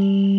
Mm-hmm.